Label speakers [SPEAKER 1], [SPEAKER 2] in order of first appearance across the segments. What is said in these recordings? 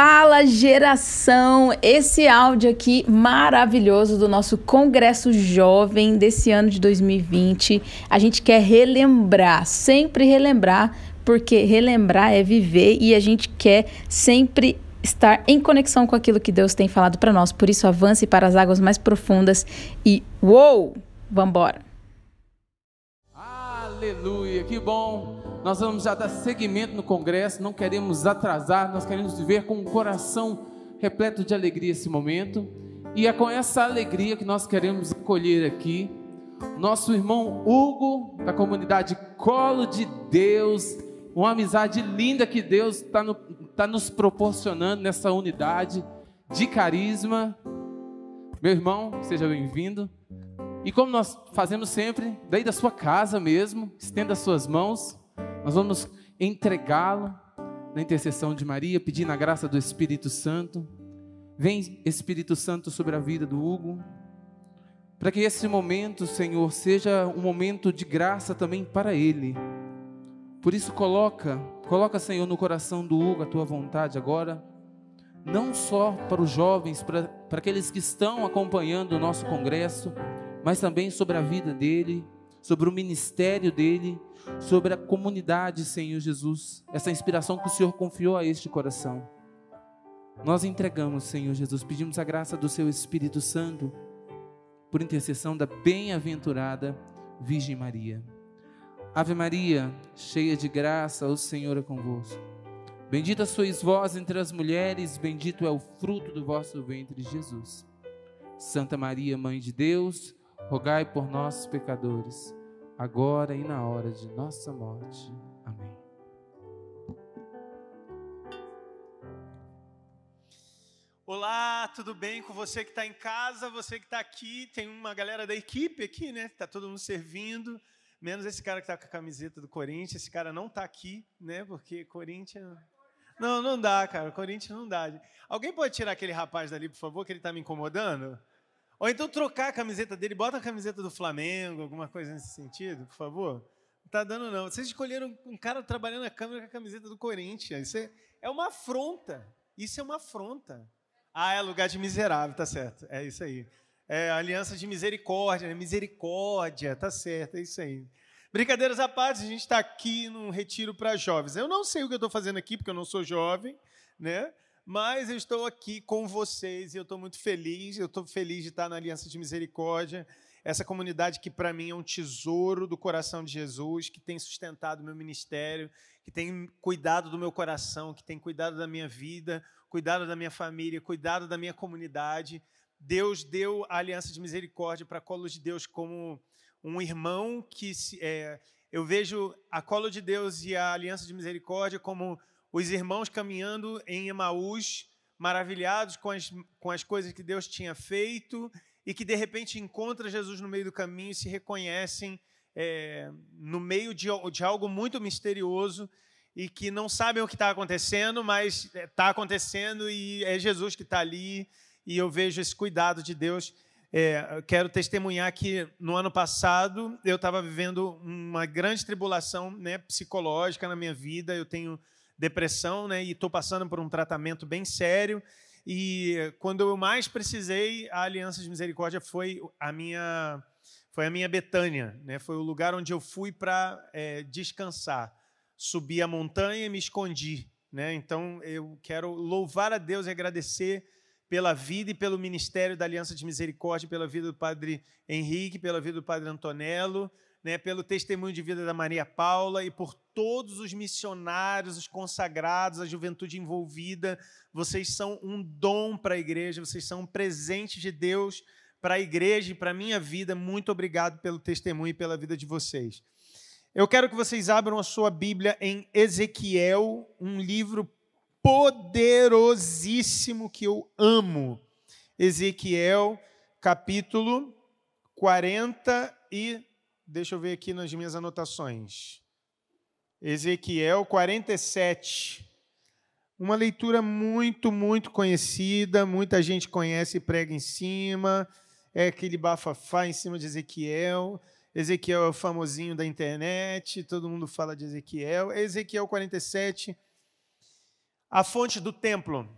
[SPEAKER 1] Fala geração! Esse áudio aqui maravilhoso do nosso Congresso Jovem desse ano de 2020. A gente quer relembrar, sempre relembrar, porque relembrar é viver e a gente quer sempre estar em conexão com aquilo que Deus tem falado para nós. Por isso, avance para as águas mais profundas e uou! Vambora!
[SPEAKER 2] Aleluia, que bom! Nós vamos já dar seguimento no congresso, não queremos atrasar, nós queremos viver com o coração repleto de alegria esse momento. E é com essa alegria que nós queremos acolher aqui nosso irmão Hugo, da comunidade Colo de Deus, uma amizade linda que Deus está no, tá nos proporcionando nessa unidade de carisma. Meu irmão, seja bem-vindo. E como nós fazemos sempre, daí da sua casa mesmo, estenda as suas mãos. Nós vamos entregá-lo na intercessão de Maria, pedindo a graça do Espírito Santo. Vem, Espírito Santo, sobre a vida do Hugo, para que esse momento, Senhor, seja um momento de graça também para ele. Por isso coloca, coloca, Senhor, no coração do Hugo a tua vontade agora, não só para os jovens, para, para aqueles que estão acompanhando o nosso congresso, mas também sobre a vida dele, sobre o ministério dele, sobre a comunidade, Senhor Jesus, essa inspiração que o Senhor confiou a este coração. Nós entregamos, Senhor Jesus, pedimos a graça do Seu Espírito Santo, por intercessão da bem-aventurada Virgem Maria. Ave Maria, cheia de graça, o Senhor é convosco. Bendita sois vós entre as mulheres, bendito é o fruto do vosso ventre, Jesus. Santa Maria, Mãe de Deus, rogai por nós, pecadores agora e na hora de nossa morte. Amém.
[SPEAKER 3] Olá, tudo bem com você que está em casa, você que está aqui? Tem uma galera da equipe aqui, né? Está todo mundo servindo, menos esse cara que está com a camiseta do Corinthians. Esse cara não está aqui, né? Porque Corinthians. Não, não dá, cara. Corinthians não dá. Alguém pode tirar aquele rapaz dali, por favor, que ele está me incomodando? Ou então trocar a camiseta dele, bota a camiseta do Flamengo, alguma coisa nesse sentido, por favor. Não tá dando, não. Vocês escolheram um cara trabalhando na câmera com a camiseta do Corinthians. Isso é, é uma afronta. Isso é uma afronta. Ah, é lugar de miserável, tá certo. É isso aí. É aliança de misericórdia, misericórdia, tá certo, é isso aí. Brincadeiras à parte, a gente está aqui num retiro para jovens. Eu não sei o que eu estou fazendo aqui, porque eu não sou jovem, né? Mas eu estou aqui com vocês e eu estou muito feliz. Eu estou feliz de estar na Aliança de Misericórdia, essa comunidade que para mim é um tesouro do coração de Jesus, que tem sustentado o meu ministério, que tem cuidado do meu coração, que tem cuidado da minha vida, cuidado da minha família, cuidado da minha comunidade. Deus deu a Aliança de Misericórdia para Colo de Deus como um irmão que é, eu vejo a Colo de Deus e a Aliança de Misericórdia como os irmãos caminhando em Emaús, maravilhados com as, com as coisas que Deus tinha feito e que de repente encontram Jesus no meio do caminho e se reconhecem é, no meio de, de algo muito misterioso e que não sabem o que está acontecendo, mas está é, acontecendo e é Jesus que está ali e eu vejo esse cuidado de Deus. É, quero testemunhar que no ano passado eu estava vivendo uma grande tribulação né, psicológica na minha vida. Eu tenho depressão, né? E estou passando por um tratamento bem sério. E quando eu mais precisei, a Aliança de Misericórdia foi a minha foi a minha Betânia, né? Foi o lugar onde eu fui para é, descansar. Subi a montanha e me escondi, né? Então eu quero louvar a Deus e agradecer pela vida e pelo ministério da Aliança de Misericórdia, pela vida do Padre Henrique, pela vida do Padre Antonello, né, pelo testemunho de vida da Maria Paula e por todos os missionários, os consagrados, a juventude envolvida. Vocês são um dom para a igreja, vocês são um presente de Deus para a igreja e para a minha vida. Muito obrigado pelo testemunho e pela vida de vocês. Eu quero que vocês abram a sua Bíblia em Ezequiel, um livro poderosíssimo que eu amo. Ezequiel, capítulo 40 e Deixa eu ver aqui nas minhas anotações. Ezequiel 47. Uma leitura muito, muito conhecida, muita gente conhece e prega em cima. É aquele bafafá em cima de Ezequiel. Ezequiel é o famosinho da internet, todo mundo fala de Ezequiel. Ezequiel 47, a fonte do templo.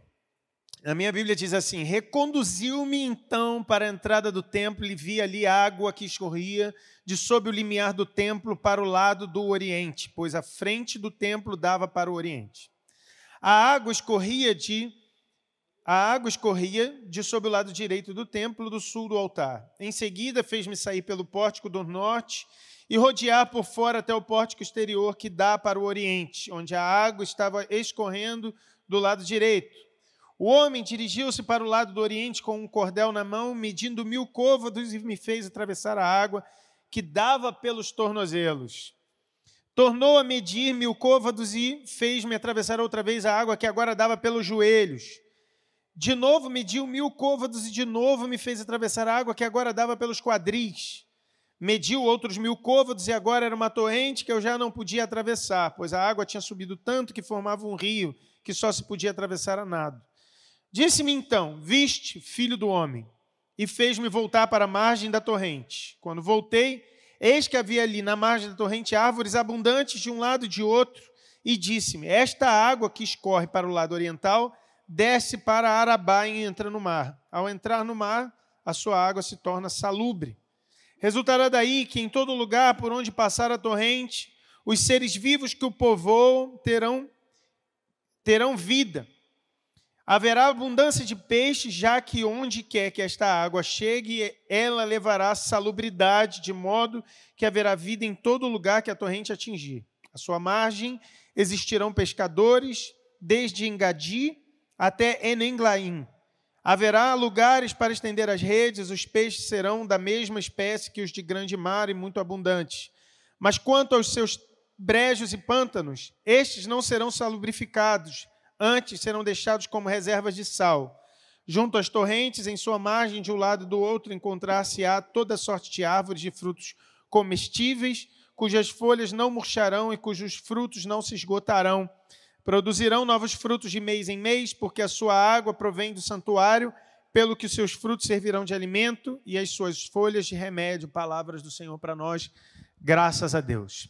[SPEAKER 3] A minha Bíblia diz assim: Reconduziu-me então para a entrada do templo e vi ali água que escorria de sob o limiar do templo para o lado do oriente, pois a frente do templo dava para o oriente. A água escorria de a água escorria de sob o lado direito do templo, do sul do altar. Em seguida, fez-me sair pelo pórtico do norte e rodear por fora até o pórtico exterior que dá para o oriente, onde a água estava escorrendo do lado direito. O homem dirigiu-se para o lado do oriente com um cordel na mão, medindo mil côvados, e me fez atravessar a água que dava pelos tornozelos. Tornou a medir mil côvados e fez-me atravessar outra vez a água que agora dava pelos joelhos. De novo mediu mil côvados e de novo me fez atravessar a água que agora dava pelos quadris. Mediu outros mil côvados e agora era uma torrente que eu já não podia atravessar, pois a água tinha subido tanto que formava um rio que só se podia atravessar a nado. Disse-me então: Viste, filho do homem, e fez-me voltar para a margem da torrente. Quando voltei, eis que havia ali na margem da torrente árvores abundantes de um lado e de outro, e disse-me: Esta água que escorre para o lado oriental desce para Arabá e entra no mar. Ao entrar no mar, a sua água se torna salubre. Resultará daí que em todo lugar por onde passar a torrente, os seres vivos que o povoam terão terão vida. Haverá abundância de peixes, já que onde quer que esta água chegue, ela levará salubridade, de modo que haverá vida em todo lugar que a torrente atingir. À sua margem existirão pescadores, desde Engadi até Enenglaim. Haverá lugares para estender as redes, os peixes serão da mesma espécie que os de grande mar e muito abundantes. Mas quanto aos seus brejos e pântanos, estes não serão salubrificados, antes serão deixados como reservas de sal. Junto às torrentes, em sua margem, de um lado e do outro, encontrar-se-á toda sorte de árvores de frutos comestíveis, cujas folhas não murcharão e cujos frutos não se esgotarão. Produzirão novos frutos de mês em mês, porque a sua água provém do santuário, pelo que os seus frutos servirão de alimento e as suas folhas de remédio. Palavras do Senhor para nós, graças a Deus.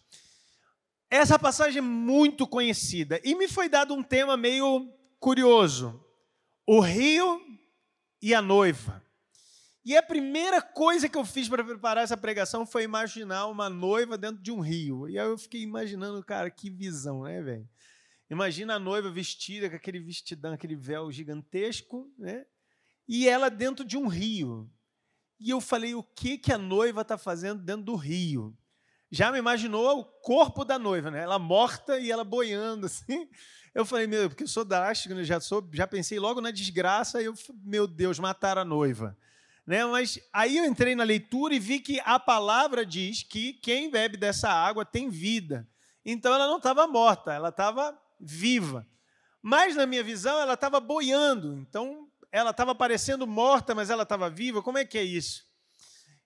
[SPEAKER 3] Essa passagem é muito conhecida e me foi dado um tema meio curioso: o rio e a noiva. E a primeira coisa que eu fiz para preparar essa pregação foi imaginar uma noiva dentro de um rio. E aí eu fiquei imaginando, cara, que visão, né, velho? Imagina a noiva vestida com aquele vestidão, aquele véu gigantesco, né? E ela dentro de um rio. E eu falei, o que que a noiva está fazendo dentro do rio? Já me imaginou o corpo da noiva, né? Ela morta e ela boiando assim. Eu falei, meu, porque eu sou drástico, né? já sou, já pensei logo na desgraça e eu, meu Deus, matar a noiva. Né? Mas aí eu entrei na leitura e vi que a palavra diz que quem bebe dessa água tem vida. Então ela não estava morta, ela estava viva. Mas na minha visão ela estava boiando. Então ela estava parecendo morta, mas ela estava viva. Como é que é isso?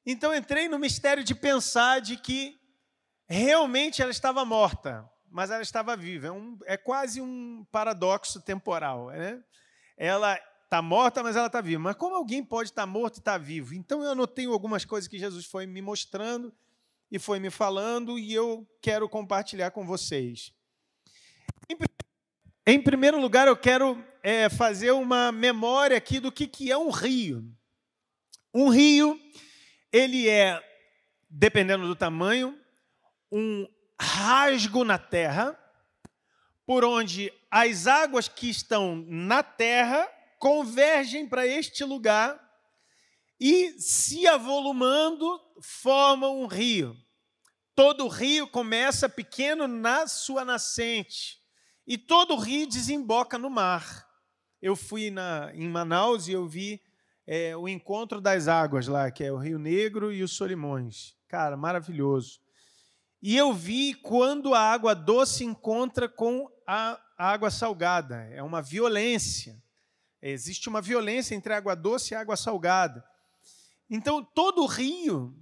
[SPEAKER 3] Então entrei no mistério de pensar de que Realmente ela estava morta, mas ela estava viva. É, um, é quase um paradoxo temporal. Né? Ela está morta, mas ela está viva. Mas como alguém pode estar tá morto e estar tá vivo? Então eu anotei algumas coisas que Jesus foi me mostrando e foi me falando e eu quero compartilhar com vocês. Em, em primeiro lugar, eu quero é, fazer uma memória aqui do que, que é um rio. Um rio, ele é, dependendo do tamanho, um rasgo na terra, por onde as águas que estão na terra convergem para este lugar e, se avolumando, formam um rio. Todo rio começa pequeno na sua nascente e todo rio desemboca no mar. Eu fui na, em Manaus e eu vi é, o encontro das águas lá, que é o Rio Negro e os Solimões. Cara, maravilhoso. E eu vi quando a água doce encontra com a água salgada. É uma violência. Existe uma violência entre a água doce e a água salgada. Então, todo rio,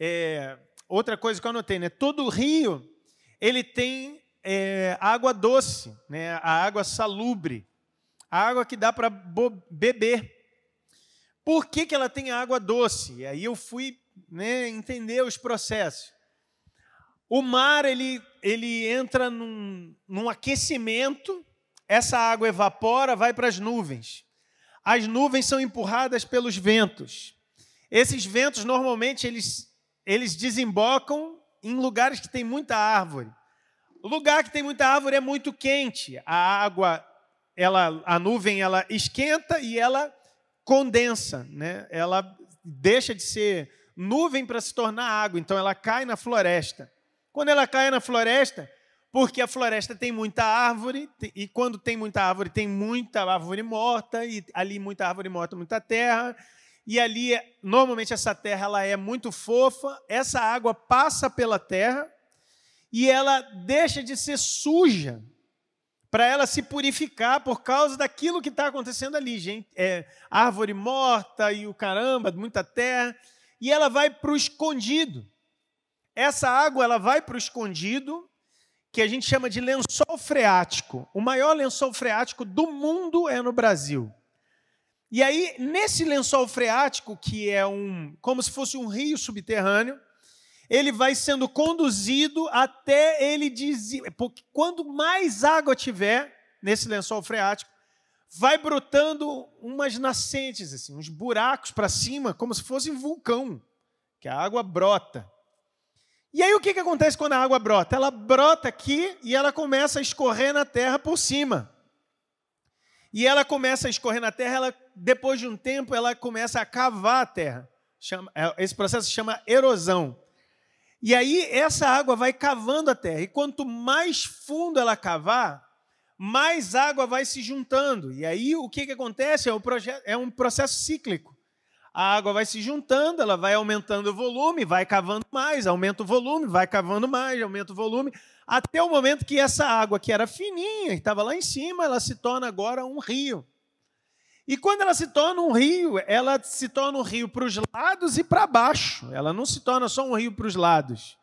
[SPEAKER 3] é, outra coisa que eu anotei, né? todo rio, ele tem é, água doce, né? a água salubre, a água que dá para beber. Por que, que ela tem água doce? E aí eu fui né, entender os processos. O mar ele, ele entra num, num aquecimento, essa água evapora, vai para as nuvens. as nuvens são empurradas pelos ventos. Esses ventos normalmente eles, eles desembocam em lugares que tem muita árvore. O lugar que tem muita árvore é muito quente. A água, ela, a nuvem, ela esquenta e ela condensa, né? Ela deixa de ser nuvem para se tornar água. Então ela cai na floresta. Quando ela cai na floresta, porque a floresta tem muita árvore, e quando tem muita árvore, tem muita árvore morta, e ali muita árvore morta, muita terra, e ali, normalmente, essa terra ela é muito fofa, essa água passa pela terra, e ela deixa de ser suja, para ela se purificar por causa daquilo que está acontecendo ali, gente. É, árvore morta e o caramba, muita terra, e ela vai para o escondido. Essa água ela vai para o escondido, que a gente chama de lençol freático. O maior lençol freático do mundo é no Brasil. E aí, nesse lençol freático, que é um como se fosse um rio subterrâneo, ele vai sendo conduzido até ele dizer. Porque quando mais água tiver nesse lençol freático, vai brotando umas nascentes, assim, uns buracos para cima, como se fosse um vulcão, que a água brota. E aí o que, que acontece quando a água brota? Ela brota aqui e ela começa a escorrer na terra por cima. E ela começa a escorrer na terra, ela, depois de um tempo, ela começa a cavar a terra. Chama, é, esse processo se chama erosão. E aí essa água vai cavando a terra. E quanto mais fundo ela cavar, mais água vai se juntando. E aí o que, que acontece? É um, é um processo cíclico a água vai se juntando, ela vai aumentando o volume, vai cavando mais, aumenta o volume, vai cavando mais, aumenta o volume, até o momento que essa água que era fininha, que estava lá em cima, ela se torna agora um rio. E quando ela se torna um rio, ela se torna um rio para os lados e para baixo. Ela não se torna só um rio para os lados.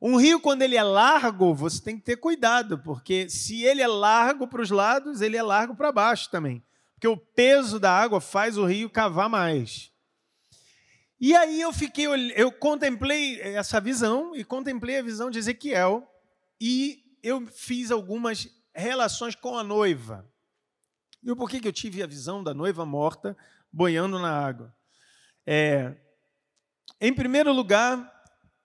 [SPEAKER 3] Um rio, quando ele é largo, você tem que ter cuidado, porque se ele é largo para os lados, ele é largo para baixo também. Porque o peso da água faz o rio cavar mais. E aí eu fiquei, eu contemplei essa visão e contemplei a visão de Ezequiel e eu fiz algumas relações com a noiva. E porquê que eu tive a visão da noiva morta boiando na água? É, em primeiro lugar,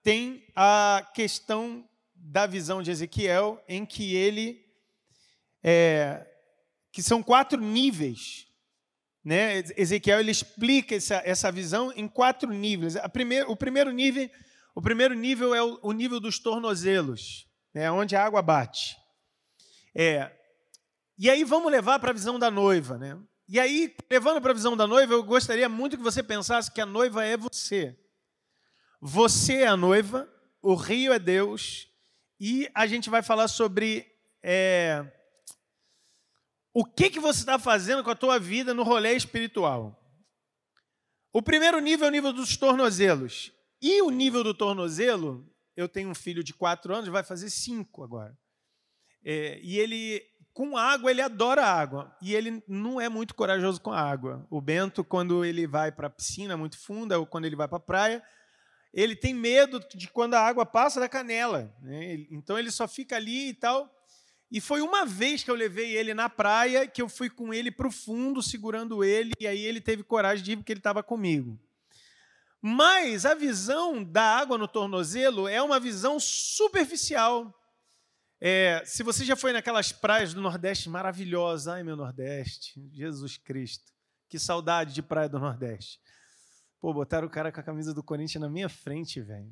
[SPEAKER 3] tem a questão da visão de Ezequiel, em que ele, é, que são quatro níveis né? Ezequiel ele explica essa, essa visão em quatro níveis. A o, primeiro nível, o primeiro nível é o, o nível dos tornozelos, né? onde a água bate. É, e aí vamos levar para a visão da noiva. Né? E aí, levando para a visão da noiva, eu gostaria muito que você pensasse que a noiva é você. Você é a noiva, o rio é Deus, e a gente vai falar sobre. É, o que, que você está fazendo com a tua vida no rolê espiritual. O primeiro nível é o nível dos tornozelos. E o nível do tornozelo, eu tenho um filho de quatro anos, vai fazer cinco agora. É, e ele, com água, ele adora água. E ele não é muito corajoso com a água. O Bento, quando ele vai para a piscina muito funda, ou quando ele vai para a praia, ele tem medo de quando a água passa da canela. Né? Então ele só fica ali e tal. E foi uma vez que eu levei ele na praia que eu fui com ele para o fundo, segurando ele, e aí ele teve coragem de ir porque ele estava comigo. Mas a visão da água no tornozelo é uma visão superficial. É, se você já foi naquelas praias do Nordeste maravilhosas, ai meu Nordeste, Jesus Cristo, que saudade de praia do Nordeste. Pô, botaram o cara com a camisa do Corinthians na minha frente, velho.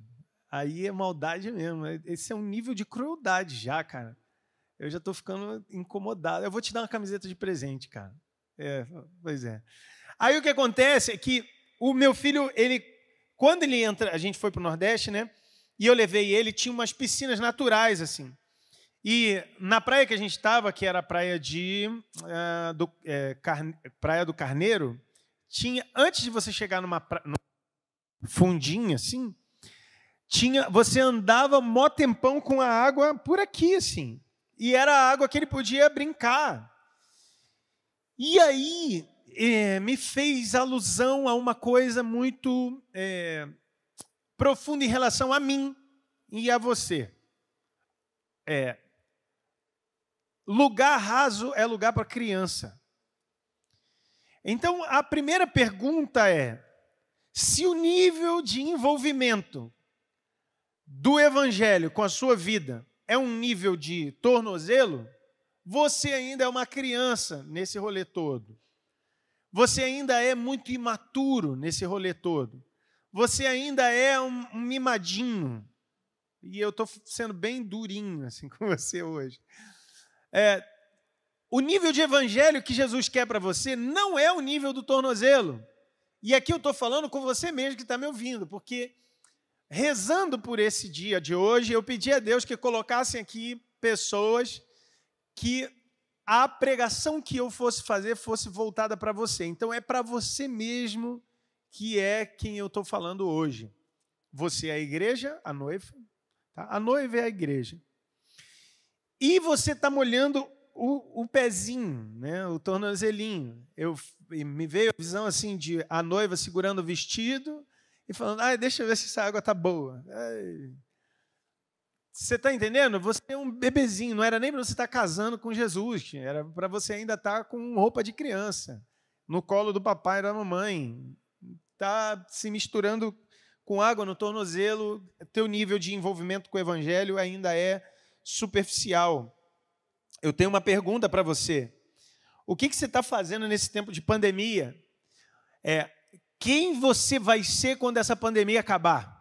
[SPEAKER 3] Aí é maldade mesmo. Esse é um nível de crueldade já, cara eu já estou ficando incomodado. Eu vou te dar uma camiseta de presente, cara. É, pois é. Aí o que acontece é que o meu filho, ele, quando ele entra, a gente foi para o Nordeste, né? E eu levei ele, tinha umas piscinas naturais assim. E na praia que a gente estava, que era a praia de uh, do, é, Carne, praia do Carneiro, tinha antes de você chegar numa, fundinha assim, tinha, você andava mó tempão com a água por aqui assim e era a água que ele podia brincar. E aí é, me fez alusão a uma coisa muito é, profunda em relação a mim e a você. É, lugar raso é lugar para criança. Então, a primeira pergunta é: se o nível de envolvimento do evangelho com a sua vida é um nível de tornozelo, você ainda é uma criança nesse rolê todo. Você ainda é muito imaturo nesse rolê todo. Você ainda é um, um mimadinho. E eu estou sendo bem durinho assim com você hoje. É, o nível de evangelho que Jesus quer para você não é o nível do tornozelo. E aqui eu estou falando com você mesmo que está me ouvindo, porque rezando por esse dia de hoje, eu pedi a Deus que colocassem aqui pessoas que a pregação que eu fosse fazer fosse voltada para você. Então é para você mesmo que é quem eu estou falando hoje. Você é a igreja, a noiva. Tá? A noiva é a igreja. E você está molhando o, o, pezinho, né? o tornozelinho. Eu, me veio a visão assim de a noiva segurando o vestido e falando, ah, deixa eu ver se essa água está boa. Ai. Você está entendendo? Você é um bebezinho, não era nem para você estar tá casando com Jesus, era para você ainda estar tá com roupa de criança, no colo do papai e da mamãe. Está se misturando com água no tornozelo, teu nível de envolvimento com o evangelho ainda é superficial. Eu tenho uma pergunta para você. O que, que você está fazendo nesse tempo de pandemia? É, quem você vai ser quando essa pandemia acabar?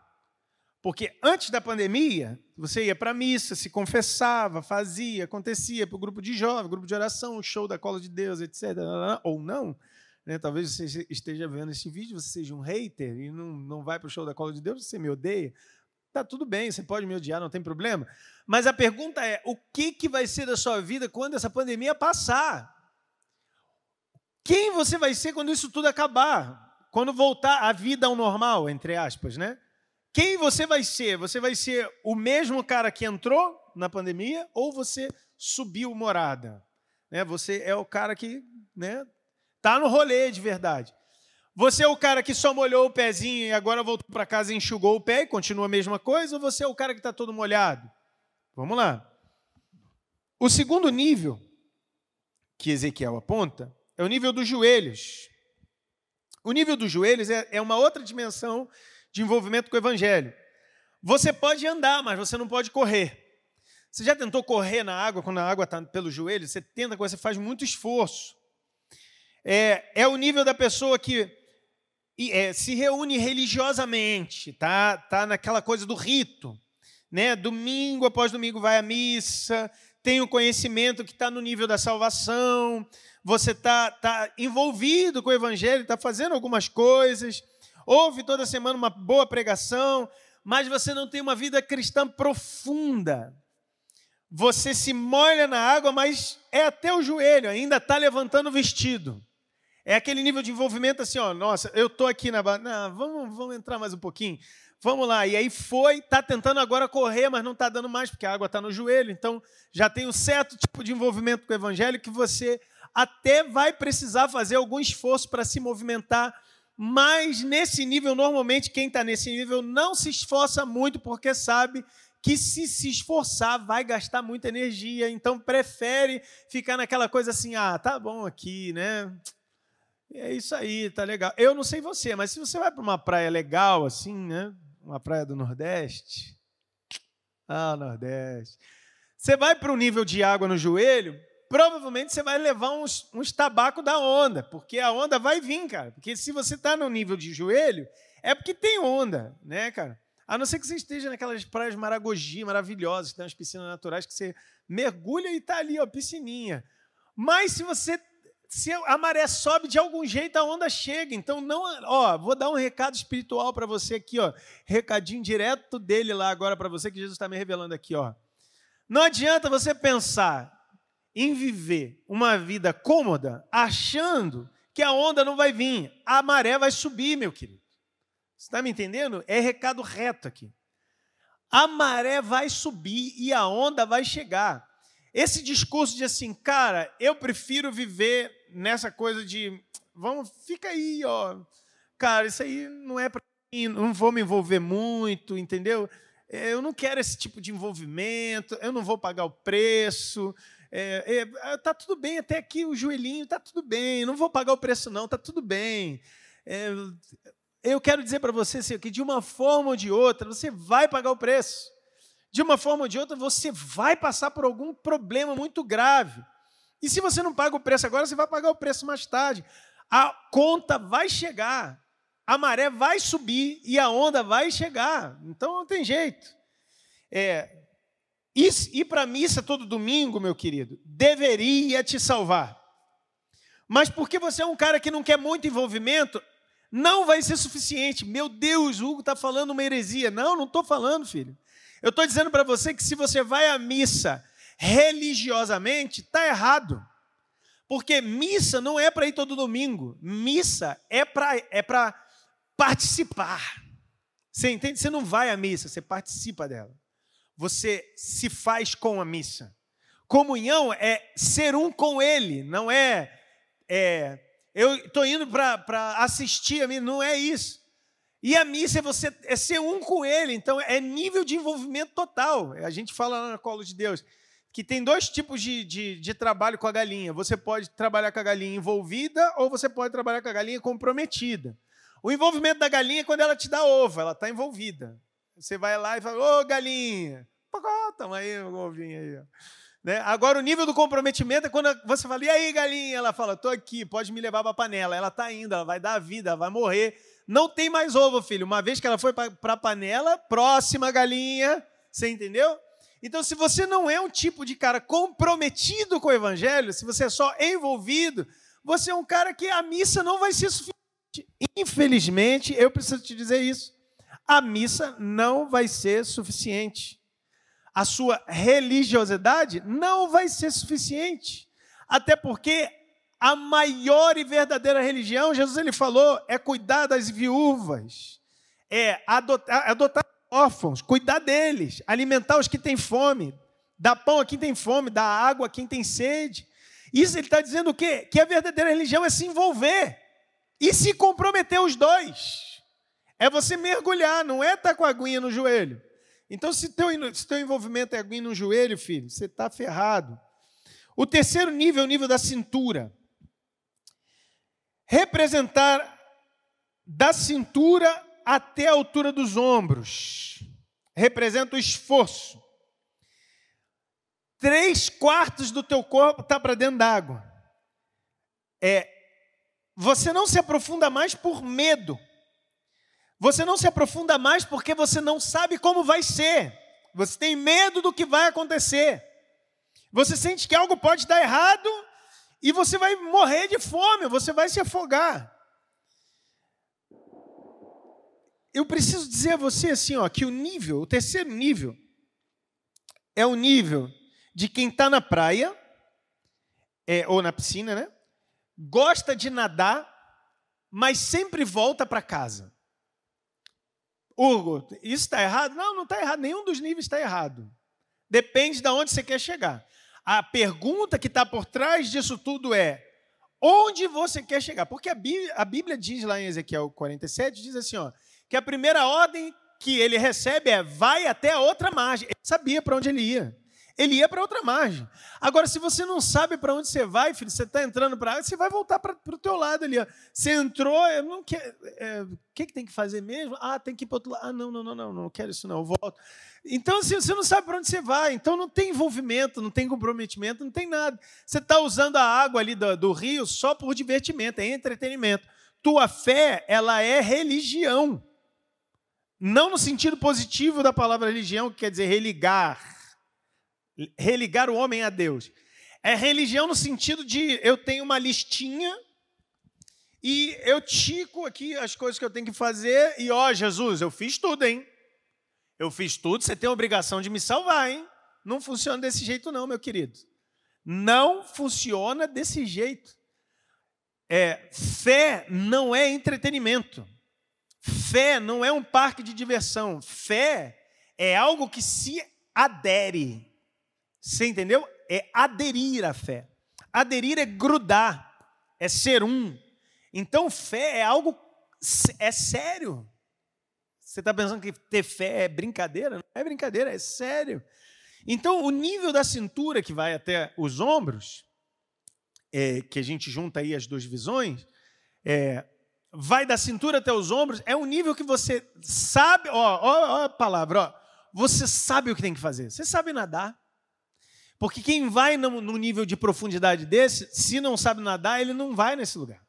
[SPEAKER 3] Porque antes da pandemia, você ia para a missa, se confessava, fazia, acontecia para o grupo de jovens, grupo de oração, show da cola de Deus, etc. Ou não. Né? Talvez você esteja vendo esse vídeo, você seja um hater e não, não vai para o show da cola de Deus, você me odeia. Tá tudo bem, você pode me odiar, não tem problema. Mas a pergunta é: o que, que vai ser da sua vida quando essa pandemia passar? Quem você vai ser quando isso tudo acabar? Quando voltar a vida ao normal, entre aspas, né? Quem você vai ser? Você vai ser o mesmo cara que entrou na pandemia ou você subiu morada? Né? Você é o cara que né, tá no rolê de verdade. Você é o cara que só molhou o pezinho e agora voltou para casa e enxugou o pé e continua a mesma coisa? Ou você é o cara que está todo molhado? Vamos lá. O segundo nível que Ezequiel aponta é o nível dos joelhos. O nível dos joelhos é, é uma outra dimensão de envolvimento com o evangelho. Você pode andar, mas você não pode correr. Você já tentou correr na água quando a água está pelo joelho? Você tenta, você faz muito esforço. É, é o nível da pessoa que é, se reúne religiosamente, tá? Tá naquela coisa do rito, né? Domingo após domingo vai à missa, tem o conhecimento que está no nível da salvação. Você está tá envolvido com o evangelho, está fazendo algumas coisas ouve toda semana uma boa pregação, mas você não tem uma vida cristã profunda. Você se molha na água, mas é até o joelho, ainda está levantando o vestido. É aquele nível de envolvimento assim, ó, nossa, eu estou aqui na vamos, vamos entrar mais um pouquinho. Vamos lá. E aí foi, está tentando agora correr, mas não está dando mais, porque a água está no joelho. Então já tem um certo tipo de envolvimento com o evangelho que você até vai precisar fazer algum esforço para se movimentar mas nesse nível, normalmente, quem está nesse nível não se esforça muito, porque sabe que se se esforçar vai gastar muita energia, então prefere ficar naquela coisa assim, ah, tá bom aqui, né? É isso aí, tá legal. Eu não sei você, mas se você vai para uma praia legal assim, né? Uma praia do Nordeste, ah, Nordeste. Você vai para um nível de água no joelho, provavelmente você vai levar uns, uns tabacos da onda, porque a onda vai vir, cara. Porque se você está no nível de joelho, é porque tem onda, né, cara? A não ser que você esteja naquelas praias Maragogi maravilhosas, que tem umas piscinas naturais que você mergulha e está ali, ó, piscininha. Mas se você se a maré sobe de algum jeito, a onda chega. Então não, ó, vou dar um recado espiritual para você aqui, ó, recadinho direto dele lá agora para você que Jesus está me revelando aqui, ó. Não adianta você pensar em viver uma vida cômoda, achando que a onda não vai vir, a maré vai subir, meu querido. Você está me entendendo? É recado reto aqui. A maré vai subir e a onda vai chegar. Esse discurso de assim, cara, eu prefiro viver nessa coisa de, vamos, fica aí, ó. Cara, isso aí não é para mim, não vou me envolver muito, entendeu? Eu não quero esse tipo de envolvimento, eu não vou pagar o preço, É, é, tá tudo bem até aqui o joelhinho, tá tudo bem. Não vou pagar o preço não, tá tudo bem. É, eu quero dizer para você assim, que de uma forma ou de outra você vai pagar o preço. De uma forma ou de outra você vai passar por algum problema muito grave. E se você não paga o preço agora, você vai pagar o preço mais tarde. A conta vai chegar, a maré vai subir e a onda vai chegar. Então não tem jeito. É, ir para a missa todo domingo, meu querido, deveria te salvar. Mas porque você é um cara que não quer muito envolvimento, não vai ser suficiente. Meu Deus, o Hugo está falando uma heresia. Não, não estou falando, filho. Eu estou dizendo para você que se você vai à missa religiosamente, está errado. Porque missa não é para ir todo domingo. Missa é para é participar. Você entende? Você não vai à missa, você participa dela. Você se faz com a missa. Comunhão é ser um com Ele, não é, é eu estou indo para assistir a mim, não é isso. E a missa é você é ser um com Ele, então é nível de envolvimento total. A gente fala lá na Colo de Deus que tem dois tipos de, de, de, trabalho com a galinha. Você pode trabalhar com a galinha envolvida ou você pode trabalhar com a galinha comprometida. O envolvimento da galinha é quando ela te dá ovo, ela está envolvida. Você vai lá e fala, ô galinha, toma aí o ovinho aí. Né? Agora, o nível do comprometimento é quando você fala, e aí, galinha? Ela fala, estou aqui, pode me levar para a panela. Ela está indo, ela vai dar a vida, ela vai morrer. Não tem mais ovo, filho. Uma vez que ela foi para a panela, próxima galinha. Você entendeu? Então, se você não é um tipo de cara comprometido com o evangelho, se você é só envolvido, você é um cara que a missa não vai ser suficiente. Infelizmente, eu preciso te dizer isso. A missa não vai ser suficiente a sua religiosidade não vai ser suficiente. Até porque a maior e verdadeira religião, Jesus ele falou, é cuidar das viúvas, é adotar, adotar órfãos, cuidar deles, alimentar os que têm fome, dar pão a quem tem fome, dar água a quem tem sede. Isso ele está dizendo o quê? Que a verdadeira religião é se envolver e se comprometer os dois. É você mergulhar, não é estar tá com a aguinha no joelho. Então, se teu, se teu envolvimento é aguinha no joelho, filho, você está ferrado. O terceiro nível é o nível da cintura. Representar da cintura até a altura dos ombros. Representa o esforço. Três quartos do teu corpo está para dentro d'água. É, você não se aprofunda mais por medo. Você não se aprofunda mais porque você não sabe como vai ser. Você tem medo do que vai acontecer. Você sente que algo pode dar errado e você vai morrer de fome, você vai se afogar. Eu preciso dizer a você assim, ó, que o nível, o terceiro nível, é o nível de quem está na praia, é, ou na piscina, né? Gosta de nadar, mas sempre volta para casa. Hugo, isso está errado? Não, não está errado. Nenhum dos níveis está errado. Depende de onde você quer chegar. A pergunta que está por trás disso tudo é: onde você quer chegar? Porque a Bíblia, a Bíblia, diz lá em Ezequiel 47, diz assim, ó, que a primeira ordem que ele recebe é vai até a outra margem. Ele sabia para onde ele ia ele ia para outra margem. Agora, se você não sabe para onde você vai, filho, você está entrando para água, você vai voltar para o teu lado ali. Ó. Você entrou, eu não quero. É, o que, que tem que fazer mesmo? Ah, tem que ir para outro lado. Ah, não, não, não, não, não quero isso, não, eu volto. Então, assim, você não sabe para onde você vai, então não tem envolvimento, não tem comprometimento, não tem nada. Você está usando a água ali do, do rio só por divertimento, é entretenimento. Tua fé, ela é religião. Não no sentido positivo da palavra religião, que quer dizer religar religar o homem a Deus. É religião no sentido de eu tenho uma listinha e eu tico aqui as coisas que eu tenho que fazer e ó, Jesus, eu fiz tudo, hein? Eu fiz tudo, você tem a obrigação de me salvar, hein? Não funciona desse jeito não, meu querido. Não funciona desse jeito. É, fé não é entretenimento. Fé não é um parque de diversão. Fé é algo que se adere. Você entendeu? É aderir à fé. Aderir é grudar, é ser um. Então, fé é algo é sério. Você está pensando que ter fé é brincadeira? Não é brincadeira, é sério. Então, o nível da cintura que vai até os ombros, é, que a gente junta aí as duas visões, é, vai da cintura até os ombros, é um nível que você sabe, ó, ó, ó a palavra, ó, você sabe o que tem que fazer. Você sabe nadar. Porque quem vai num nível de profundidade desse, se não sabe nadar, ele não vai nesse lugar.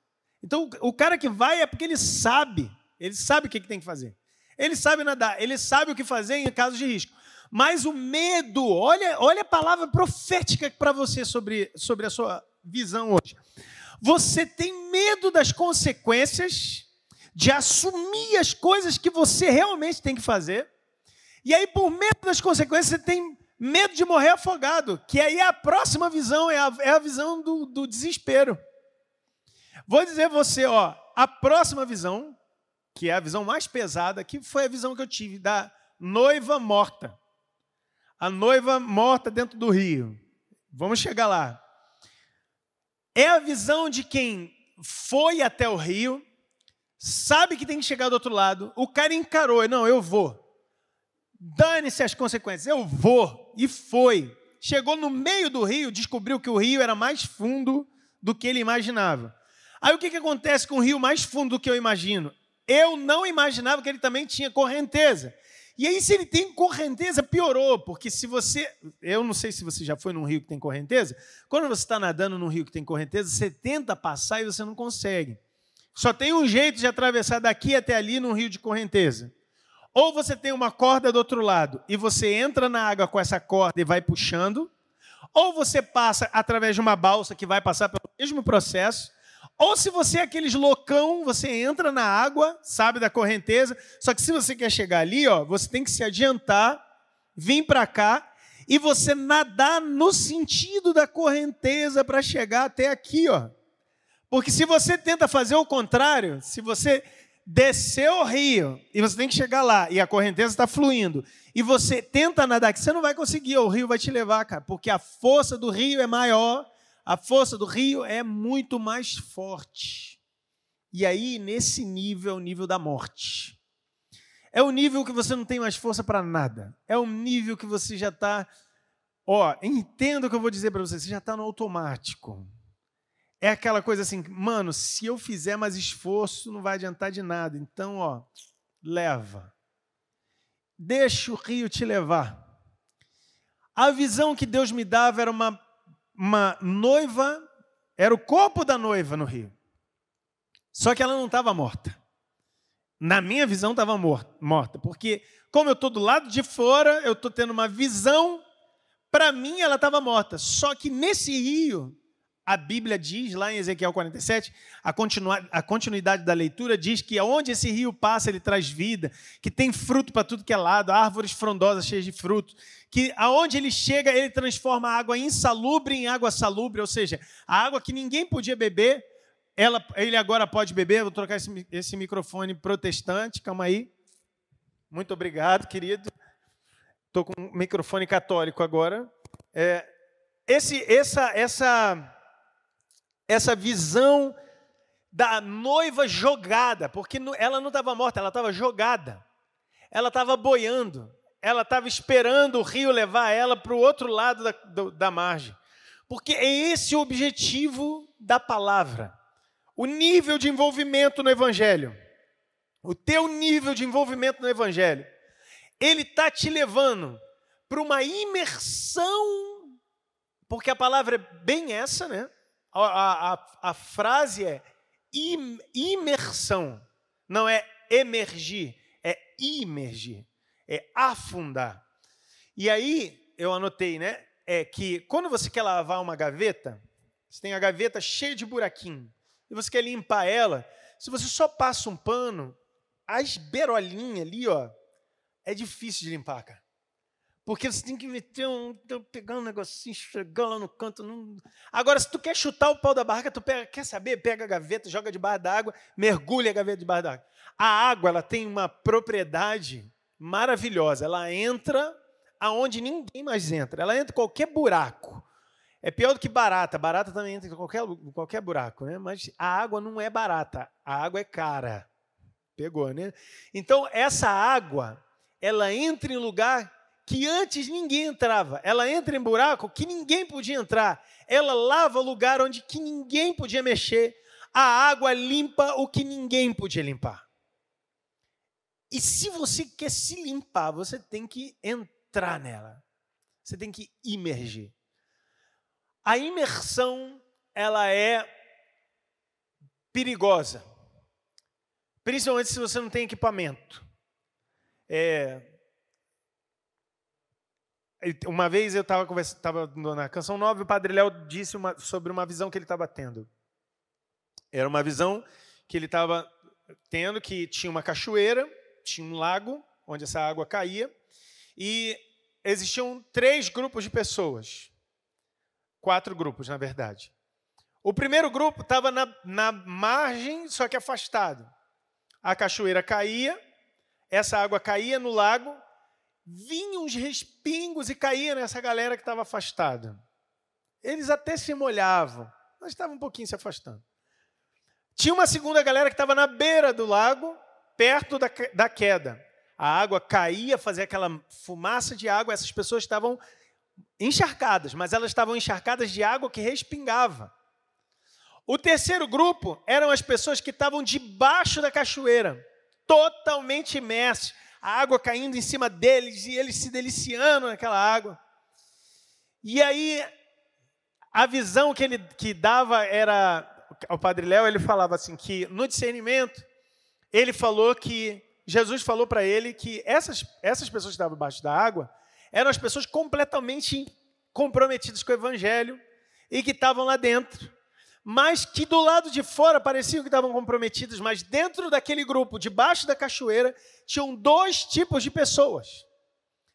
[SPEAKER 3] Então, o cara que vai é porque ele sabe, ele sabe o que tem que fazer. Ele sabe nadar, ele sabe o que fazer em caso de risco. Mas o medo, olha, olha a palavra profética para você sobre, sobre a sua visão hoje. Você tem medo das consequências de assumir as coisas que você realmente tem que fazer. E aí, por medo das consequências, você tem medo de morrer afogado, que aí é a próxima visão, é a, é a visão do, do desespero. Vou dizer você, ó, a próxima visão, que é a visão mais pesada, que foi a visão que eu tive da noiva morta. A noiva morta dentro do rio. Vamos chegar lá. É a visão de quem foi até o rio, sabe que tem que chegar do outro lado, o cara encarou, não, eu vou. Dane-se as consequências, eu vou. E foi. Chegou no meio do rio, descobriu que o rio era mais fundo do que ele imaginava. Aí o que, que acontece com o rio mais fundo do que eu imagino? Eu não imaginava que ele também tinha correnteza. E aí, se ele tem correnteza, piorou, porque se você. Eu não sei se você já foi num rio que tem correnteza. Quando você está nadando num rio que tem correnteza, você tenta passar e você não consegue. Só tem um jeito de atravessar daqui até ali num rio de correnteza. Ou você tem uma corda do outro lado e você entra na água com essa corda e vai puxando, ou você passa através de uma balsa que vai passar pelo mesmo processo, ou se você é aqueles loucão, você entra na água, sabe da correnteza, só que se você quer chegar ali, ó, você tem que se adiantar, vir para cá e você nadar no sentido da correnteza para chegar até aqui, ó. Porque se você tenta fazer o contrário, se você desceu o rio e você tem que chegar lá e a correnteza está fluindo e você tenta nadar, que você não vai conseguir, o rio vai te levar, cara, porque a força do rio é maior, a força do rio é muito mais forte. E aí, nesse nível, é o nível da morte. É o nível que você não tem mais força para nada. É o nível que você já está. Ó, entenda o que eu vou dizer para você, você já está no automático. É aquela coisa assim, mano, se eu fizer mais esforço, não vai adiantar de nada. Então, ó, leva. Deixa o rio te levar. A visão que Deus me dava era uma, uma noiva, era o corpo da noiva no rio. Só que ela não estava morta. Na minha visão, estava morta. Porque, como eu estou do lado de fora, eu estou tendo uma visão, para mim ela estava morta. Só que nesse rio, a Bíblia diz, lá em Ezequiel 47, a, a continuidade da leitura diz que onde esse rio passa, ele traz vida, que tem fruto para tudo que é lado, árvores frondosas cheias de fruto, que aonde ele chega, ele transforma a água insalubre em água salubre, ou seja, a água que ninguém podia beber, ela, ele agora pode beber. Vou trocar esse, esse microfone protestante, calma aí. Muito obrigado, querido. Estou com um microfone católico agora. É, esse, essa, essa essa visão da noiva jogada, porque ela não estava morta, ela estava jogada. Ela estava boiando, ela estava esperando o rio levar ela para o outro lado da, da margem. Porque é esse o objetivo da palavra. O nível de envolvimento no Evangelho. O teu nível de envolvimento no Evangelho. Ele está te levando para uma imersão, porque a palavra é bem essa, né? A, a, a frase é im, imersão, não é emergir, é imergir, é afundar. E aí, eu anotei, né? É que quando você quer lavar uma gaveta, você tem a gaveta cheia de buraquinho, e você quer limpar ela, se você só passa um pano, as berolinhas ali, ó, é difícil de limpar, cara. Porque você tem que meter um. pegar um negocinho, chegar lá no canto. Não... Agora, se tu quer chutar o pau da barraca, tu pega, quer saber? Pega a gaveta, joga debaixo da água, mergulha a gaveta debaixo da água. A água ela tem uma propriedade maravilhosa. Ela entra aonde ninguém mais entra. Ela entra em qualquer buraco. É pior do que barata. Barata também entra em qualquer, qualquer buraco, né? Mas a água não é barata. A água é cara. Pegou, né? Então, essa água, ela entra em lugar que antes ninguém entrava. Ela entra em buraco que ninguém podia entrar. Ela lava lugar onde que ninguém podia mexer. A água limpa o que ninguém podia limpar. E se você quer se limpar, você tem que entrar nela. Você tem que imergir. A imersão, ela é perigosa. Principalmente se você não tem equipamento. É... Uma vez eu estava na Canção Nova e o Padre Léo disse uma, sobre uma visão que ele estava tendo. Era uma visão que ele estava tendo que tinha uma cachoeira, tinha um lago onde essa água caía e existiam três grupos de pessoas. Quatro grupos, na verdade. O primeiro grupo estava na, na margem, só que afastado. A cachoeira caía, essa água caía no lago, vinham uns respingos e caía nessa galera que estava afastada. Eles até se molhavam, mas estavam um pouquinho se afastando. Tinha uma segunda galera que estava na beira do lago, perto da, da queda. A água caía, fazia aquela fumaça de água, essas pessoas estavam encharcadas, mas elas estavam encharcadas de água que respingava. O terceiro grupo eram as pessoas que estavam debaixo da cachoeira, totalmente imersos, a água caindo em cima deles e eles se deliciando naquela água. E aí, a visão que ele que dava era, o Padre Léo, ele falava assim, que no discernimento, ele falou que, Jesus falou para ele que essas, essas pessoas que estavam debaixo da água eram as pessoas completamente comprometidas com o Evangelho e que estavam lá dentro mas que do lado de fora pareciam que estavam comprometidos, mas dentro daquele grupo, debaixo da cachoeira, tinham dois tipos de pessoas: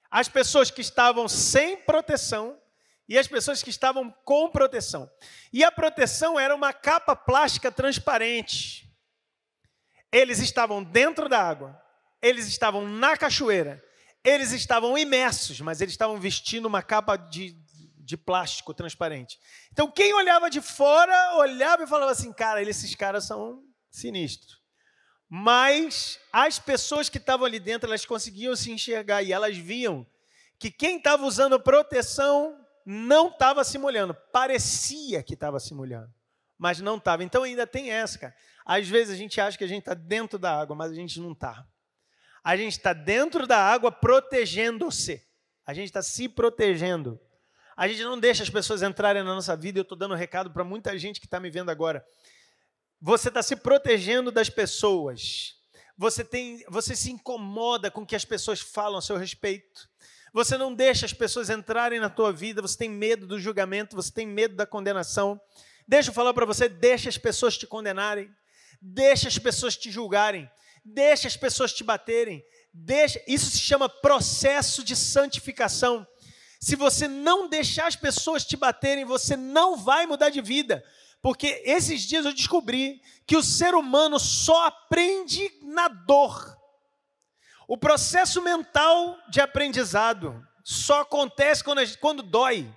[SPEAKER 3] as pessoas que estavam sem proteção e as pessoas que estavam com proteção. E a proteção era uma capa plástica transparente. Eles estavam dentro da água, eles estavam na cachoeira, eles estavam imersos, mas eles estavam vestindo uma capa de de plástico transparente. Então, quem olhava de fora, olhava e falava assim: cara, esses caras são sinistros. Mas as pessoas que estavam ali dentro, elas conseguiam se enxergar e elas viam que quem estava usando proteção não estava se molhando. Parecia que estava se molhando, mas não estava. Então ainda tem essa, cara. Às vezes a gente acha que a gente está dentro da água, mas a gente não está. A gente está dentro da água protegendo-se. A gente está se protegendo. A gente não deixa as pessoas entrarem na nossa vida. Eu estou dando um recado para muita gente que está me vendo agora. Você está se protegendo das pessoas. Você, tem, você se incomoda com o que as pessoas falam a seu respeito. Você não deixa as pessoas entrarem na tua vida. Você tem medo do julgamento. Você tem medo da condenação. Deixa eu falar para você: deixa as pessoas te condenarem. Deixa as pessoas te julgarem. Deixa as pessoas te baterem. Deixa, isso se chama processo de santificação. Se você não deixar as pessoas te baterem, você não vai mudar de vida. Porque esses dias eu descobri que o ser humano só aprende na dor. O processo mental de aprendizado só acontece quando, gente, quando dói.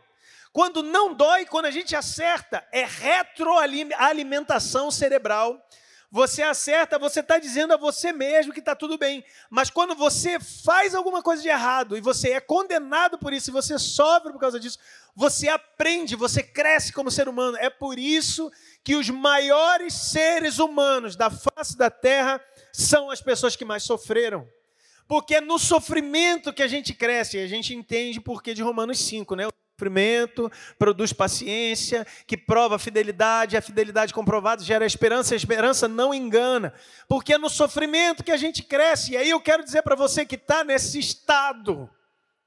[SPEAKER 3] Quando não dói, quando a gente acerta, é retroalimentação cerebral você acerta, você está dizendo a você mesmo que está tudo bem. Mas quando você faz alguma coisa de errado e você é condenado por isso, e você sofre por causa disso, você aprende, você cresce como ser humano. É por isso que os maiores seres humanos da face da terra são as pessoas que mais sofreram. Porque é no sofrimento que a gente cresce, e a gente entende por que de Romanos 5, né? Sofrimento produz paciência, que prova fidelidade, a fidelidade comprovada gera esperança, a esperança não engana, porque é no sofrimento que a gente cresce. E aí eu quero dizer para você que está nesse estado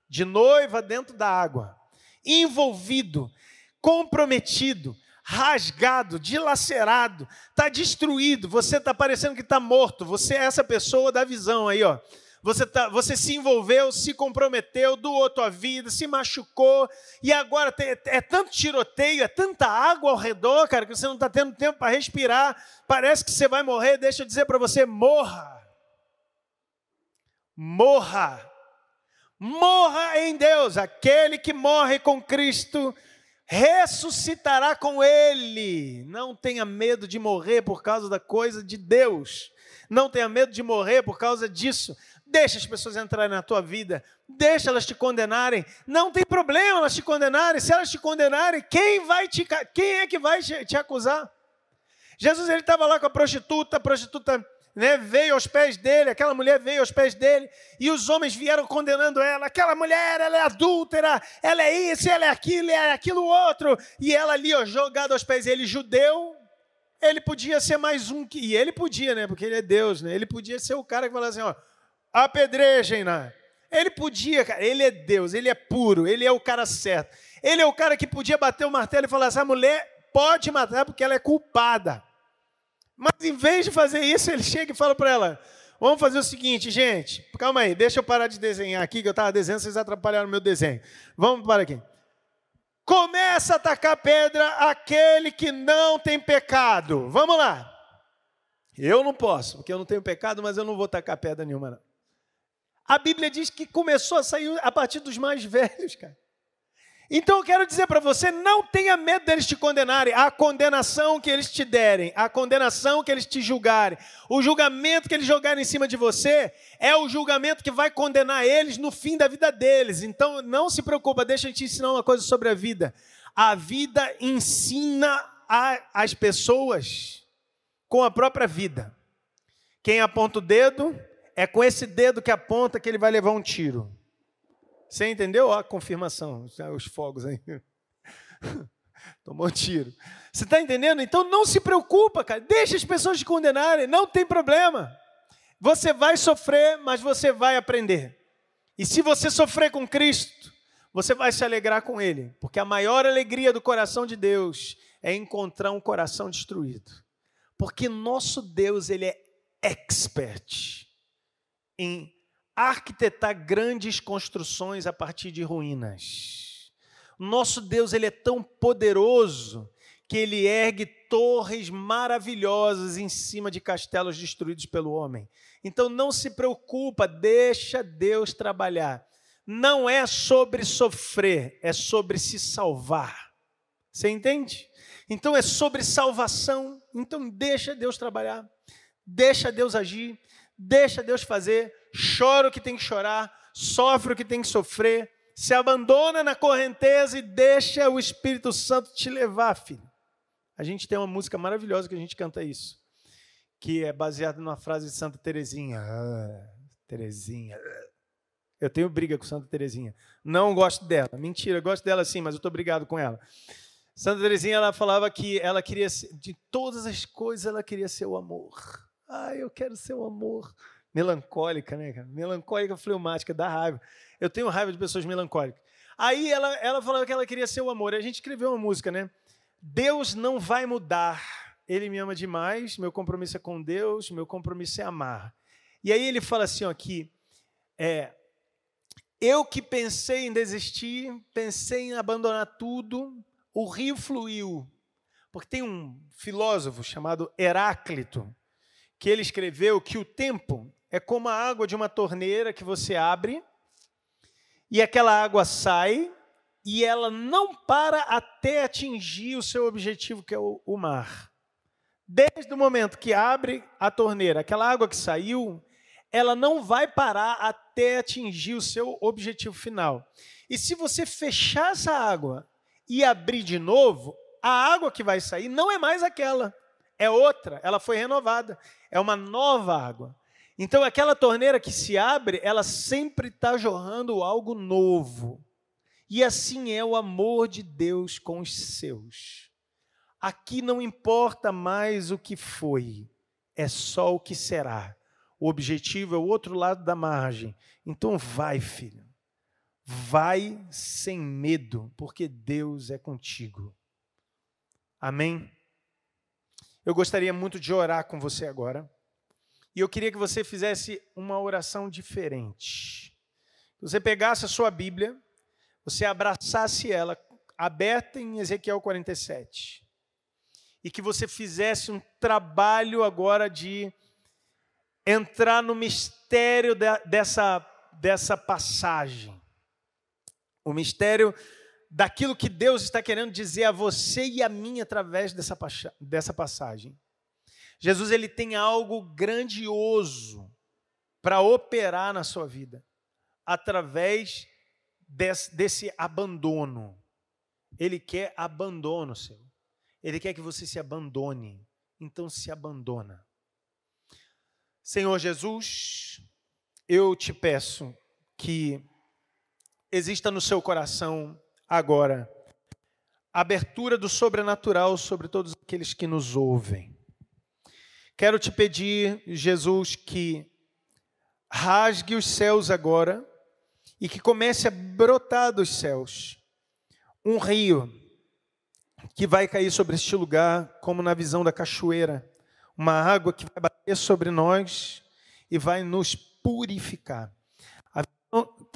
[SPEAKER 3] de noiva dentro da água, envolvido, comprometido, rasgado, dilacerado, está destruído, você está parecendo que está morto, você é essa pessoa da visão aí, ó você, tá, você se envolveu, se comprometeu, doou tua vida, se machucou, e agora tem, é tanto tiroteio, é tanta água ao redor, cara, que você não está tendo tempo para respirar, parece que você vai morrer. Deixa eu dizer para você: morra. Morra. Morra em Deus. Aquele que morre com Cristo ressuscitará com Ele. Não tenha medo de morrer por causa da coisa de Deus. Não tenha medo de morrer por causa disso. Deixa as pessoas entrarem na tua vida, deixa elas te condenarem. Não tem problema elas te condenarem. Se elas te condenarem, quem vai te quem é que vai te, te acusar? Jesus ele estava lá com a prostituta, a prostituta né, veio aos pés dele, aquela mulher veio aos pés dele, e os homens vieram condenando ela. Aquela mulher, ela é adúltera, ela é isso, ela é aquilo, ela é aquilo outro. E ela ali, ó, jogada aos pés dele, judeu, ele podia ser mais um que. E ele podia, né? Porque ele é Deus, né? Ele podia ser o cara que falasse assim, ó apedrejem-na. Ele podia, cara, ele é Deus, ele é puro, ele é o cara certo. Ele é o cara que podia bater o martelo e falar: essa mulher pode matar porque ela é culpada. Mas em vez de fazer isso, ele chega e fala para ela: vamos fazer o seguinte, gente, calma aí, deixa eu parar de desenhar aqui, que eu estava desenhando, vocês atrapalharam o meu desenho. Vamos para aqui. Começa a atacar pedra aquele que não tem pecado. Vamos lá. Eu não posso, porque eu não tenho pecado, mas eu não vou tacar pedra nenhuma. Não. A Bíblia diz que começou a sair a partir dos mais velhos, cara. Então eu quero dizer para você, não tenha medo deles te condenarem. A condenação que eles te derem, a condenação que eles te julgarem, o julgamento que eles jogarem em cima de você, é o julgamento que vai condenar eles no fim da vida deles. Então não se preocupa, deixa eu te ensinar uma coisa sobre a vida. A vida ensina a, as pessoas com a própria vida. Quem aponta o dedo é com esse dedo que aponta que ele vai levar um tiro. Você entendeu? Ó, a confirmação, os fogos aí. Tomou tiro. Você está entendendo? Então não se preocupa, cara. Deixa as pessoas te condenarem, não tem problema. Você vai sofrer, mas você vai aprender. E se você sofrer com Cristo, você vai se alegrar com Ele, porque a maior alegria do coração de Deus é encontrar um coração destruído. Porque nosso Deus, Ele é expert em arquitetar grandes construções a partir de ruínas. Nosso Deus, ele é tão poderoso que ele ergue torres maravilhosas em cima de castelos destruídos pelo homem. Então não se preocupa, deixa Deus trabalhar. Não é sobre sofrer, é sobre se salvar. Você entende? Então é sobre salvação. Então deixa Deus trabalhar. Deixa Deus agir deixa Deus fazer, chora o que tem que chorar, sofre o que tem que sofrer, se abandona na correnteza e deixa o Espírito Santo te levar, filho. A gente tem uma música maravilhosa que a gente canta isso, que é baseada numa frase de Santa Teresinha. Ah, Teresinha. Eu tenho briga com Santa Teresinha. Não gosto dela. Mentira, gosto dela sim, mas eu estou brigado com ela. Santa Teresinha ela falava que ela queria de todas as coisas ela queria ser o amor. Ah, eu quero ser um amor. Melancólica, né, cara? Melancólica, fleumática, dá raiva. Eu tenho raiva de pessoas melancólicas. Aí ela, ela falou que ela queria ser o amor. A gente escreveu uma música, né? Deus não vai mudar. Ele me ama demais, meu compromisso é com Deus, meu compromisso é amar. E aí ele fala assim ó, aqui, é, eu que pensei em desistir, pensei em abandonar tudo, o rio fluiu. Porque tem um filósofo chamado Heráclito, que ele escreveu que o tempo é como a água de uma torneira que você abre e aquela água sai e ela não para até atingir o seu objetivo, que é o, o mar. Desde o momento que abre a torneira, aquela água que saiu, ela não vai parar até atingir o seu objetivo final. E se você fechar essa água e abrir de novo, a água que vai sair não é mais aquela é outra, ela foi renovada, é uma nova água. Então, aquela torneira que se abre, ela sempre está jorrando algo novo. E assim é o amor de Deus com os seus. Aqui não importa mais o que foi, é só o que será. O objetivo é o outro lado da margem. Então, vai, filho. Vai sem medo, porque Deus é contigo. Amém? Eu gostaria muito de orar com você agora. E eu queria que você fizesse uma oração diferente. Você pegasse a sua Bíblia, você abraçasse ela, aberta em Ezequiel 47. E que você fizesse um trabalho agora de entrar no mistério dessa, dessa passagem. O mistério daquilo que Deus está querendo dizer a você e a mim através dessa, dessa passagem. Jesus ele tem algo grandioso para operar na sua vida através desse, desse abandono. Ele quer abandono seu. Ele quer que você se abandone. Então se abandona. Senhor Jesus, eu te peço que exista no seu coração agora abertura do sobrenatural sobre todos aqueles que nos ouvem. Quero te pedir, Jesus, que rasgue os céus agora e que comece a brotar dos céus um rio que vai cair sobre este lugar, como na visão da cachoeira, uma água que vai bater sobre nós e vai nos purificar.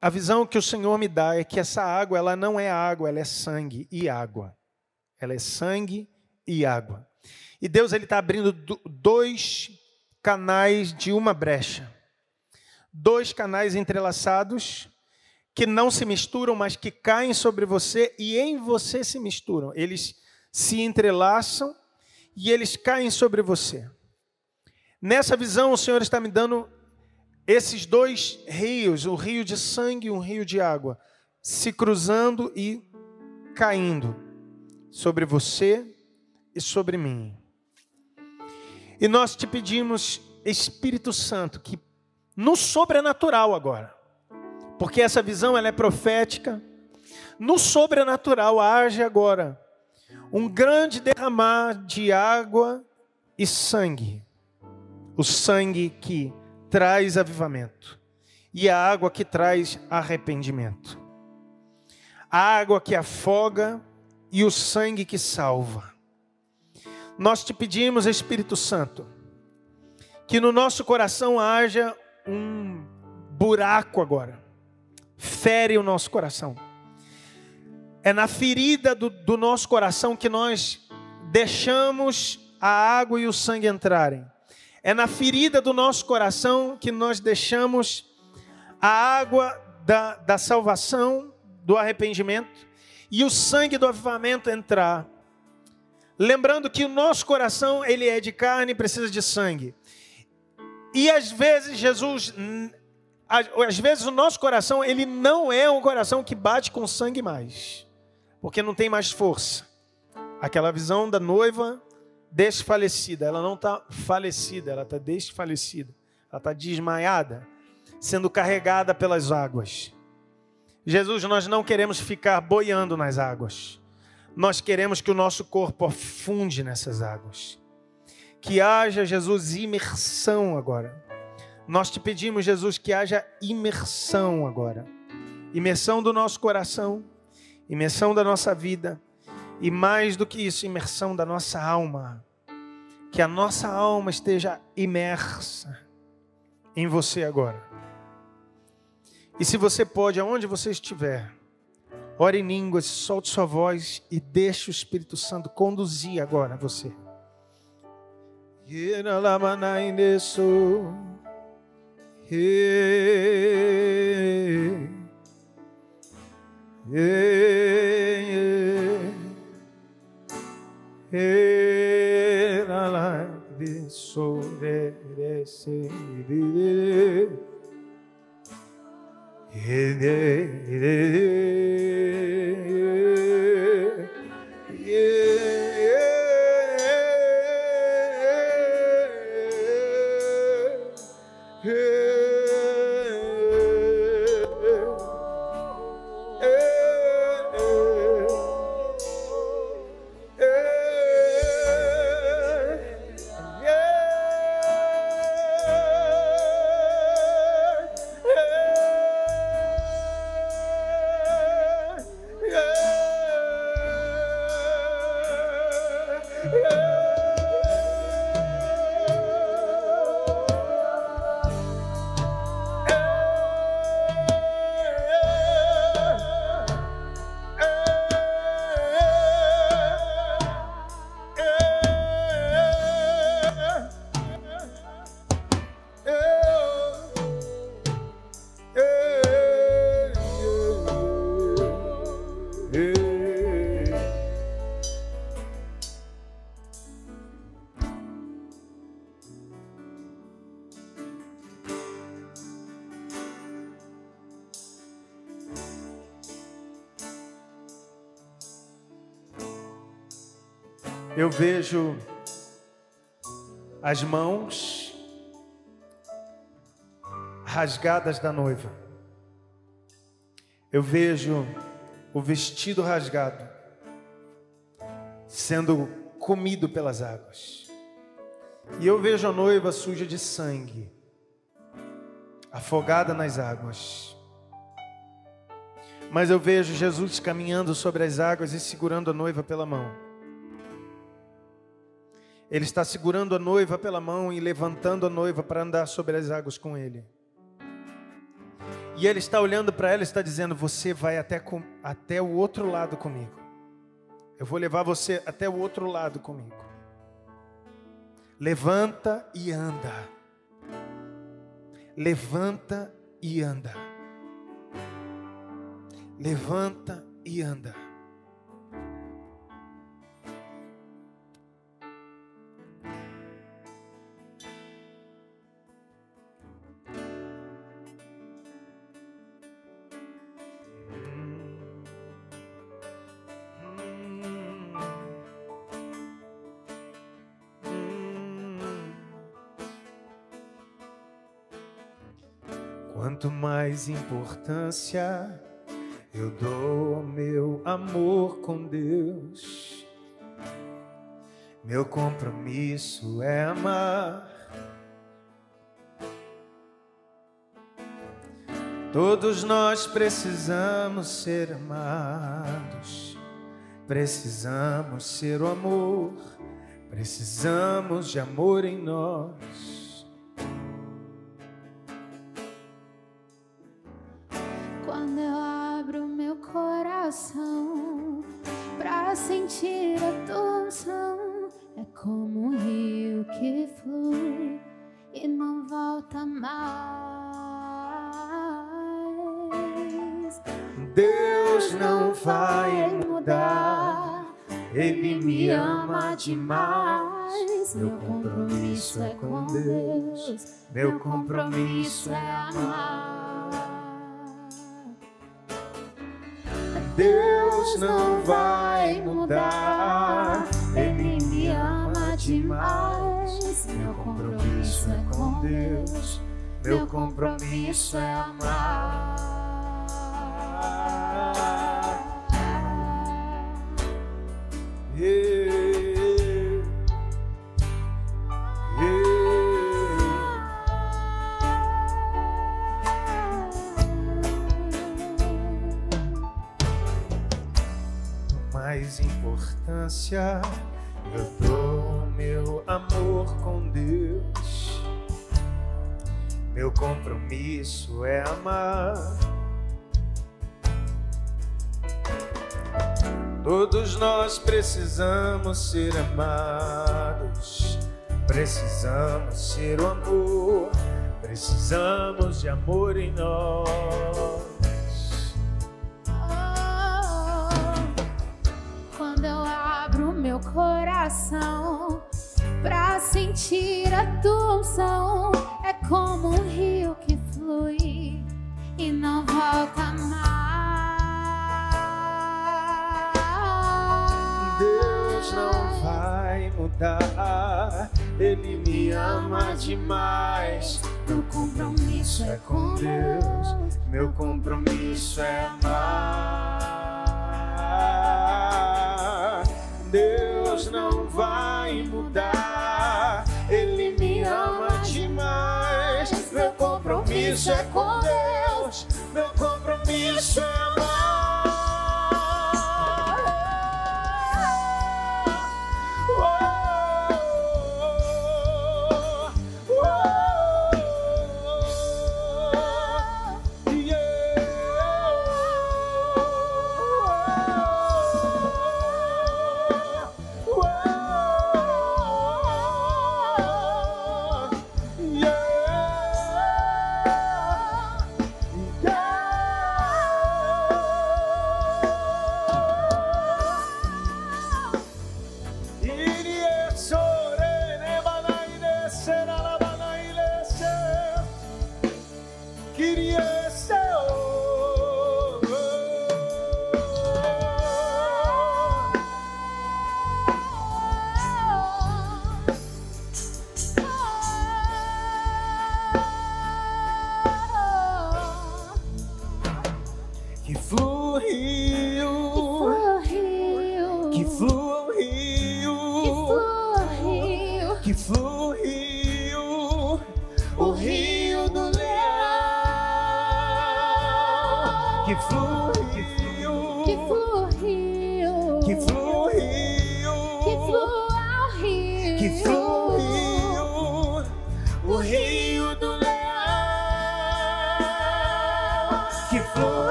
[SPEAKER 3] A visão que o Senhor me dá é que essa água, ela não é água, ela é sangue e água. Ela é sangue e água. E Deus ele está abrindo dois canais de uma brecha, dois canais entrelaçados que não se misturam, mas que caem sobre você e em você se misturam. Eles se entrelaçam e eles caem sobre você. Nessa visão, o Senhor está me dando esses dois rios, o rio de sangue e um rio de água, se cruzando e caindo sobre você e sobre mim. E nós te pedimos, Espírito Santo, que no sobrenatural agora, porque essa visão ela é profética. No sobrenatural age agora um grande derramar de água e sangue. O sangue que traz avivamento e a água que traz arrependimento. A água que afoga e o sangue que salva. Nós te pedimos, Espírito Santo, que no nosso coração haja um buraco agora fere o nosso coração. É na ferida do, do nosso coração que nós deixamos a água e o sangue entrarem. É na ferida do nosso coração que nós deixamos a água da, da salvação, do arrependimento e o sangue do avivamento entrar. Lembrando que o nosso coração, ele é de carne e precisa de sangue. E às vezes Jesus às vezes o nosso coração, ele não é um coração que bate com sangue mais, porque não tem mais força. Aquela visão da noiva desfalecida, ela não está falecida, ela está desfalecida, ela está desmaiada, sendo carregada pelas águas. Jesus, nós não queremos ficar boiando nas águas, nós queremos que o nosso corpo afunde nessas águas. Que haja, Jesus, imersão agora nós te pedimos, Jesus, que haja imersão agora imersão do nosso coração, imersão da nossa vida e mais do que isso, imersão da nossa alma. Que a nossa alma esteja imersa em você agora. E se você pode, aonde você estiver, ore em línguas, solte sua voz e deixe o Espírito Santo conduzir agora você. Hey, hey, hey, sevilip yenilirim. Eu vejo as mãos rasgadas da noiva. Eu vejo o vestido rasgado sendo comido pelas águas. E eu vejo a noiva suja de sangue, afogada nas águas. Mas eu vejo Jesus caminhando sobre as águas e segurando a noiva pela mão. Ele está segurando a noiva pela mão e levantando a noiva para andar sobre as águas com ele. E ele está olhando para ela e está dizendo: Você vai até, com, até o outro lado comigo. Eu vou levar você até o outro lado comigo. Levanta e anda. Levanta e anda. Levanta e anda. Importância eu dou meu amor com Deus, meu compromisso é amar. Todos nós precisamos ser amados, precisamos ser o amor, precisamos de amor em nós.
[SPEAKER 4] Demais. Meu compromisso é com Deus, meu compromisso é amar.
[SPEAKER 3] Deus não vai mudar, Ele me ama demais.
[SPEAKER 4] Meu compromisso é com Deus, meu compromisso é amar.
[SPEAKER 3] Distância, eu dou meu amor com Deus. Meu compromisso é amar. Todos nós precisamos ser amados, precisamos ser o amor, precisamos de amor em nós.
[SPEAKER 4] Meu coração pra sentir a tua unção. É como um rio que flui e não volta mais.
[SPEAKER 3] Deus não vai mudar, Ele me ama demais.
[SPEAKER 4] Meu compromisso é com Deus,
[SPEAKER 3] meu compromisso é amar. Deus não vai mudar. Ele me ama demais. Meu compromisso é com Deus. Meu compromisso é amar.